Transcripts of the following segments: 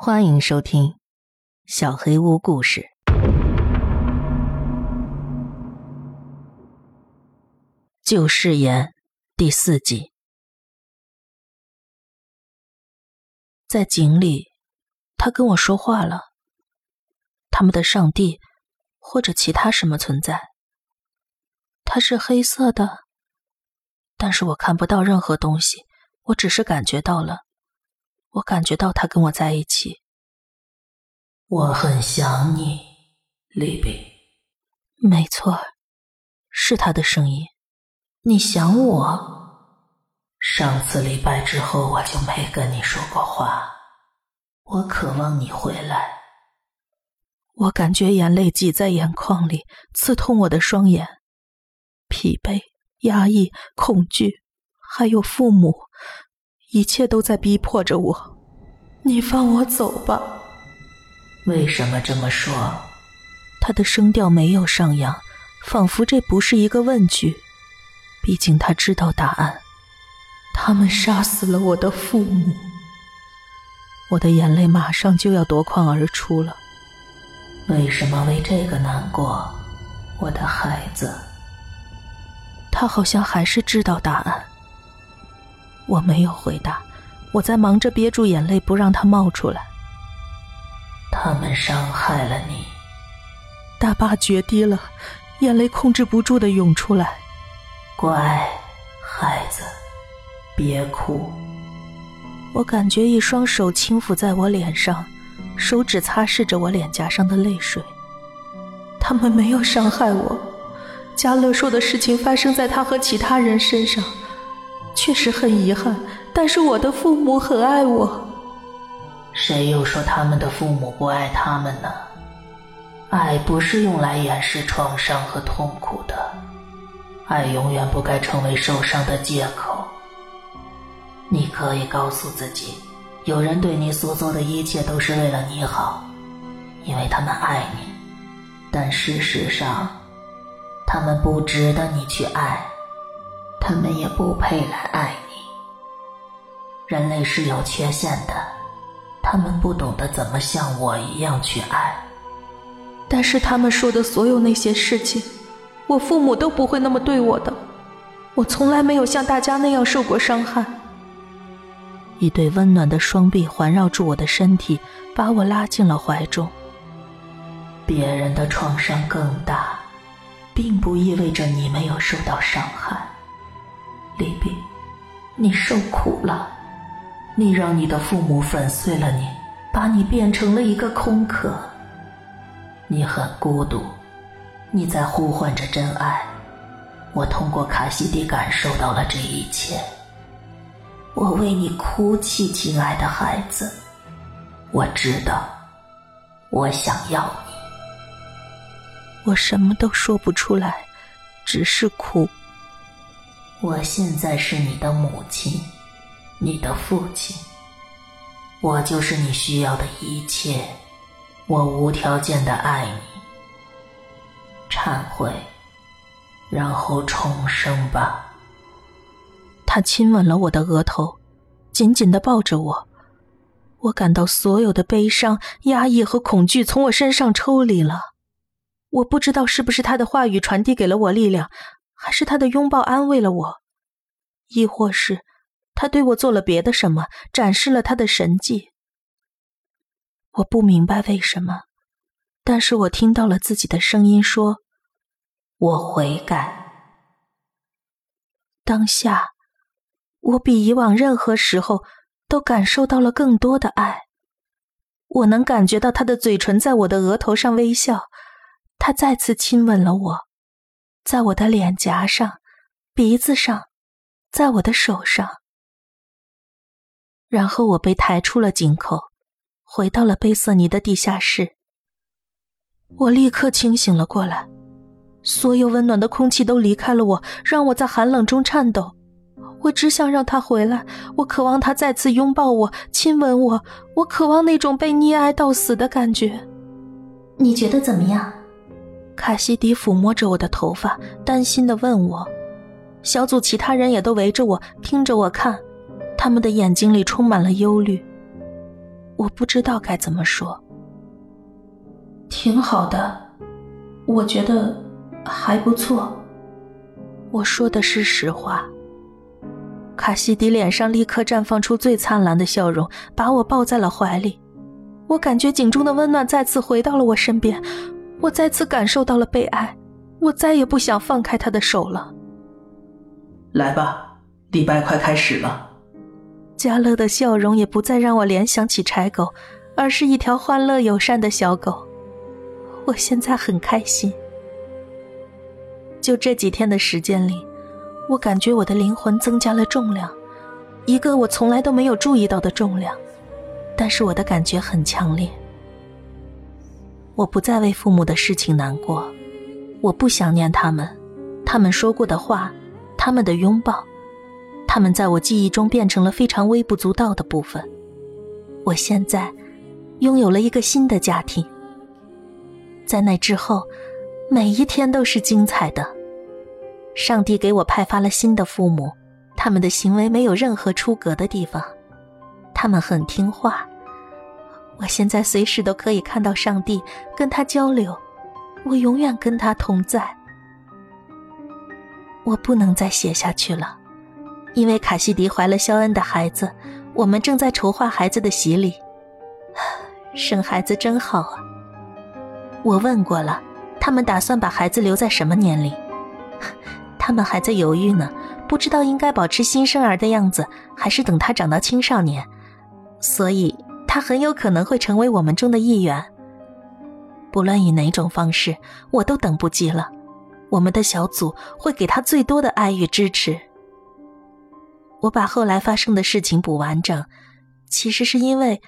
欢迎收听《小黑屋故事》旧誓言第四集。在井里，他跟我说话了。他们的上帝，或者其他什么存在，它是黑色的，但是我看不到任何东西，我只是感觉到了。我感觉到他跟我在一起。我很想你，丽比。没错，是他的声音。你想我？上次礼拜之后，我就没跟你说过话。我渴望你回来。我感觉眼泪挤在眼眶里，刺痛我的双眼。疲惫、压抑、恐惧，还有父母。一切都在逼迫着我，你放我走吧。为什么这么说？他的声调没有上扬，仿佛这不是一个问句。毕竟他知道答案。他们杀死了我的父母。我的眼泪马上就要夺眶而出了。为什么为这个难过，我的孩子？他好像还是知道答案。我没有回答，我在忙着憋住眼泪，不让它冒出来。他们伤害了你，大坝决堤了，眼泪控制不住的涌出来。乖，孩子，别哭。我感觉一双手轻抚在我脸上，手指擦拭着我脸颊上的泪水。他们没有伤害我，加乐说的事情发生在他和其他人身上。确实很遗憾，但是我的父母很爱我。谁又说他们的父母不爱他们呢？爱不是用来掩饰创伤和痛苦的，爱永远不该成为受伤的借口。你可以告诉自己，有人对你所做的一切都是为了你好，因为他们爱你。但事实上，他们不值得你去爱。他们也不配来爱你。人类是有缺陷的，他们不懂得怎么像我一样去爱。但是他们说的所有那些事情，我父母都不会那么对我的。我从来没有像大家那样受过伤害。一对温暖的双臂环绕住我的身体，把我拉进了怀中。别人的创伤更大，并不意味着你没有受到伤害。李比，你受苦了，你让你的父母粉碎了你，把你变成了一个空壳。你很孤独，你在呼唤着真爱。我通过卡西迪感受到了这一切。我为你哭泣，亲爱的孩子。我知道，我想要你。我什么都说不出来，只是哭。我现在是你的母亲，你的父亲。我就是你需要的一切，我无条件的爱你。忏悔，然后重生吧。他亲吻了我的额头，紧紧的抱着我。我感到所有的悲伤、压抑和恐惧从我身上抽离了。我不知道是不是他的话语传递给了我力量。是他的拥抱安慰了我，亦或是他对我做了别的什么，展示了他的神迹。我不明白为什么，但是我听到了自己的声音说：“我悔改。”当下，我比以往任何时候都感受到了更多的爱。我能感觉到他的嘴唇在我的额头上微笑，他再次亲吻了我。在我的脸颊上、鼻子上，在我的手上，然后我被抬出了井口，回到了贝瑟尼的地下室。我立刻清醒了过来，所有温暖的空气都离开了我，让我在寒冷中颤抖。我只想让他回来，我渴望他再次拥抱我、亲吻我，我渴望那种被溺爱到死的感觉。你觉得怎么样？卡西迪抚摸着我的头发，担心地问我：“小组其他人也都围着我，听着我看，他们的眼睛里充满了忧虑。”我不知道该怎么说。挺好的，我觉得还不错。我说的是实话。卡西迪脸上立刻绽放出最灿烂的笑容，把我抱在了怀里。我感觉井中的温暖再次回到了我身边，我再次感受到了被爱，我再也不想放开他的手了。来吧，礼拜快开始了。加乐的笑容也不再让我联想起柴狗，而是一条欢乐友善的小狗。我现在很开心。就这几天的时间里。我感觉我的灵魂增加了重量，一个我从来都没有注意到的重量，但是我的感觉很强烈。我不再为父母的事情难过，我不想念他们，他们说过的话，他们的拥抱，他们在我记忆中变成了非常微不足道的部分。我现在拥有了一个新的家庭，在那之后，每一天都是精彩的。上帝给我派发了新的父母，他们的行为没有任何出格的地方，他们很听话。我现在随时都可以看到上帝，跟他交流，我永远跟他同在。我不能再写下去了，因为卡西迪怀了肖恩的孩子，我们正在筹划孩子的洗礼。生孩子真好啊！我问过了，他们打算把孩子留在什么年龄？他们还在犹豫呢，不知道应该保持新生儿的样子，还是等他长到青少年。所以，他很有可能会成为我们中的一员。不论以哪种方式，我都等不及了。我们的小组会给他最多的爱与支持。我把后来发生的事情补完整，其实是因为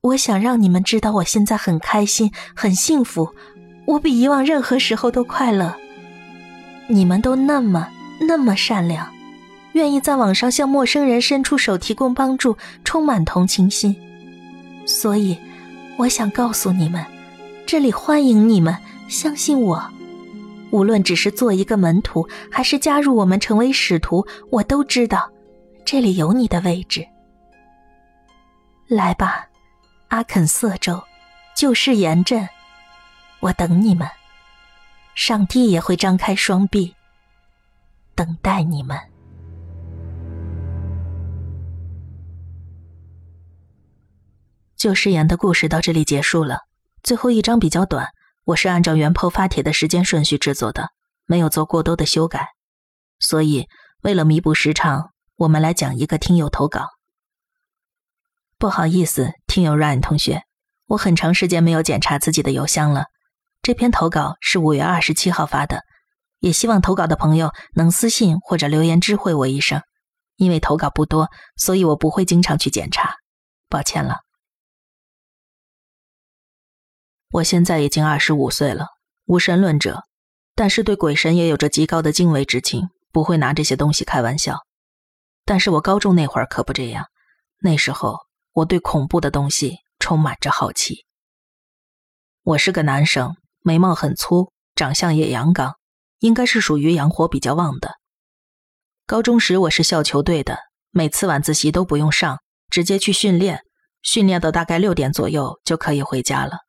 我想让你们知道，我现在很开心，很幸福，我比以往任何时候都快乐。你们都那么那么善良，愿意在网上向陌生人伸出手提供帮助，充满同情心。所以，我想告诉你们，这里欢迎你们。相信我，无论只是做一个门徒，还是加入我们成为使徒，我都知道，这里有你的位置。来吧，阿肯色州，旧誓言镇，我等你们。上帝也会张开双臂，等待你们。旧誓言的故事到这里结束了。最后一章比较短，我是按照原 po 发帖的时间顺序制作的，没有做过多的修改。所以，为了弥补时长，我们来讲一个听友投稿。不好意思，听友 Ryan 同学，我很长时间没有检查自己的邮箱了。这篇投稿是五月二十七号发的，也希望投稿的朋友能私信或者留言知会我一声，因为投稿不多，所以我不会经常去检查，抱歉了。我现在已经二十五岁了，无神论者，但是对鬼神也有着极高的敬畏之情，不会拿这些东西开玩笑。但是我高中那会儿可不这样，那时候我对恐怖的东西充满着好奇。我是个男生。眉毛很粗，长相也阳刚，应该是属于阳火比较旺的。高中时我是校球队的，每次晚自习都不用上，直接去训练，训练到大概六点左右就可以回家了。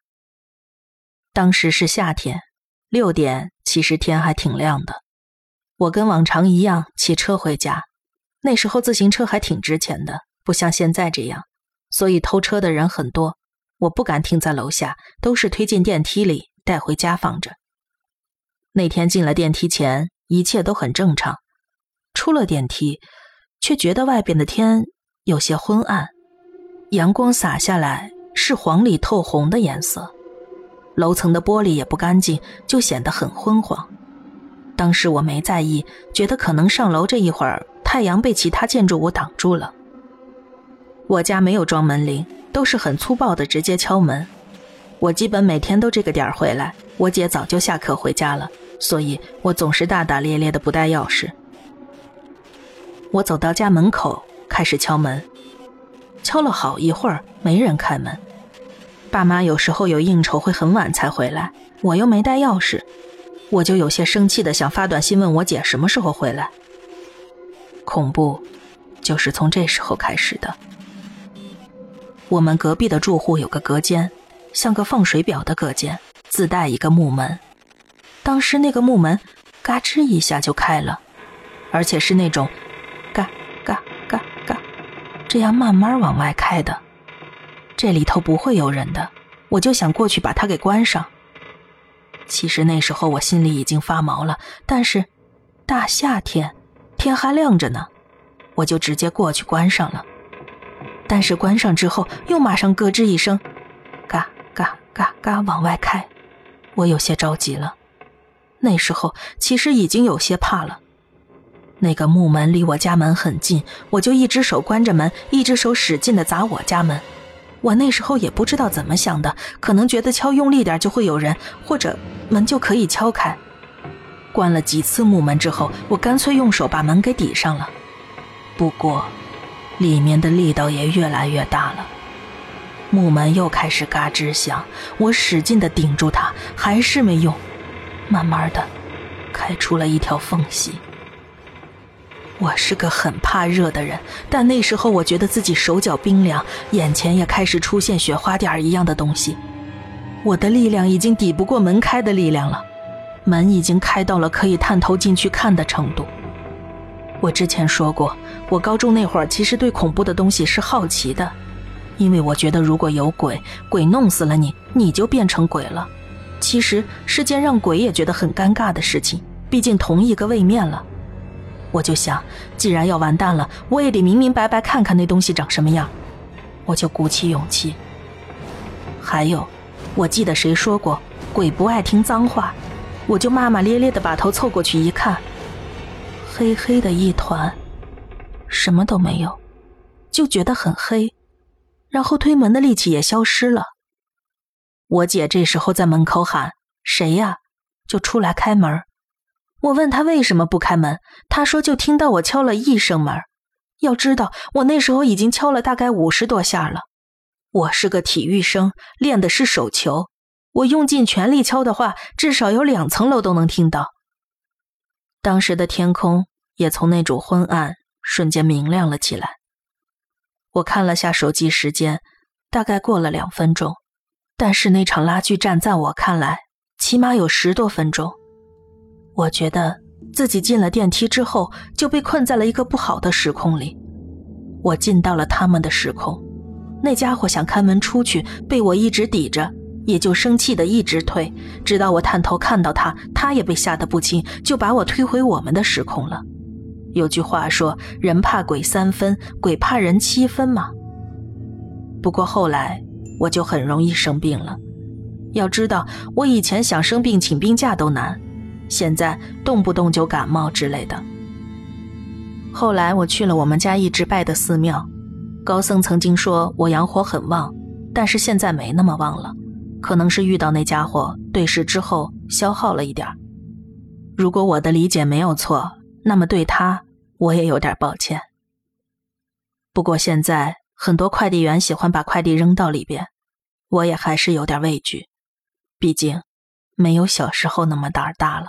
当时是夏天，六点其实天还挺亮的。我跟往常一样骑车回家，那时候自行车还挺值钱的，不像现在这样，所以偷车的人很多。我不敢停在楼下，都是推进电梯里。带回家放着。那天进了电梯前，一切都很正常。出了电梯，却觉得外边的天有些昏暗，阳光洒下来是黄里透红的颜色。楼层的玻璃也不干净，就显得很昏黄。当时我没在意，觉得可能上楼这一会儿，太阳被其他建筑物挡住了。我家没有装门铃，都是很粗暴的直接敲门。我基本每天都这个点儿回来，我姐早就下课回家了，所以我总是大大咧咧的不带钥匙。我走到家门口，开始敲门，敲了好一会儿，没人开门。爸妈有时候有应酬会很晚才回来，我又没带钥匙，我就有些生气的想发短信问我姐什么时候回来。恐怖，就是从这时候开始的。我们隔壁的住户有个隔间，像个放水表的隔间，自带一个木门。当时那个木门嘎吱一下就开了，而且是那种嘎嘎嘎嘎这样慢慢往外开的。这里头不会有人的，我就想过去把它给关上。其实那时候我心里已经发毛了，但是大夏天天还亮着呢，我就直接过去关上了。但是关上之后，又马上咯吱一声，嘎嘎嘎嘎往外开，我有些着急了。那时候其实已经有些怕了。那个木门离我家门很近，我就一只手关着门，一只手使劲的砸我家门。我那时候也不知道怎么想的，可能觉得敲用力点就会有人，或者门就可以敲开。关了几次木门之后，我干脆用手把门给抵上了。不过，里面的力道也越来越大了，木门又开始嘎吱响，我使劲的顶住它，还是没用，慢慢的，开出了一条缝隙。我是个很怕热的人，但那时候我觉得自己手脚冰凉，眼前也开始出现雪花点一样的东西。我的力量已经抵不过门开的力量了，门已经开到了可以探头进去看的程度。我之前说过，我高中那会儿其实对恐怖的东西是好奇的，因为我觉得如果有鬼，鬼弄死了你，你就变成鬼了。其实是件让鬼也觉得很尴尬的事情，毕竟同一个位面了。我就想，既然要完蛋了，我也得明明白白看看那东西长什么样。我就鼓起勇气。还有，我记得谁说过，鬼不爱听脏话，我就骂骂咧咧的把头凑过去一看，黑黑的一团，什么都没有，就觉得很黑，然后推门的力气也消失了。我姐这时候在门口喊：“谁呀？”就出来开门。我问他为什么不开门，他说就听到我敲了一声门。要知道我那时候已经敲了大概五十多下了。我是个体育生，练的是手球，我用尽全力敲的话，至少有两层楼都能听到。当时的天空也从那种昏暗瞬间明亮了起来。我看了下手机时间，大概过了两分钟，但是那场拉锯战在我看来起码有十多分钟。我觉得自己进了电梯之后就被困在了一个不好的时空里，我进到了他们的时空，那家伙想开门出去，被我一直抵着，也就生气的一直推，直到我探头看到他，他也被吓得不轻，就把我推回我们的时空了。有句话说，人怕鬼三分，鬼怕人七分嘛。不过后来我就很容易生病了，要知道我以前想生病请病假都难。现在动不动就感冒之类的。后来我去了我们家一直拜的寺庙，高僧曾经说我阳火很旺，但是现在没那么旺了，可能是遇到那家伙对视之后消耗了一点如果我的理解没有错，那么对他我也有点抱歉。不过现在很多快递员喜欢把快递扔到里边，我也还是有点畏惧，毕竟没有小时候那么胆大了。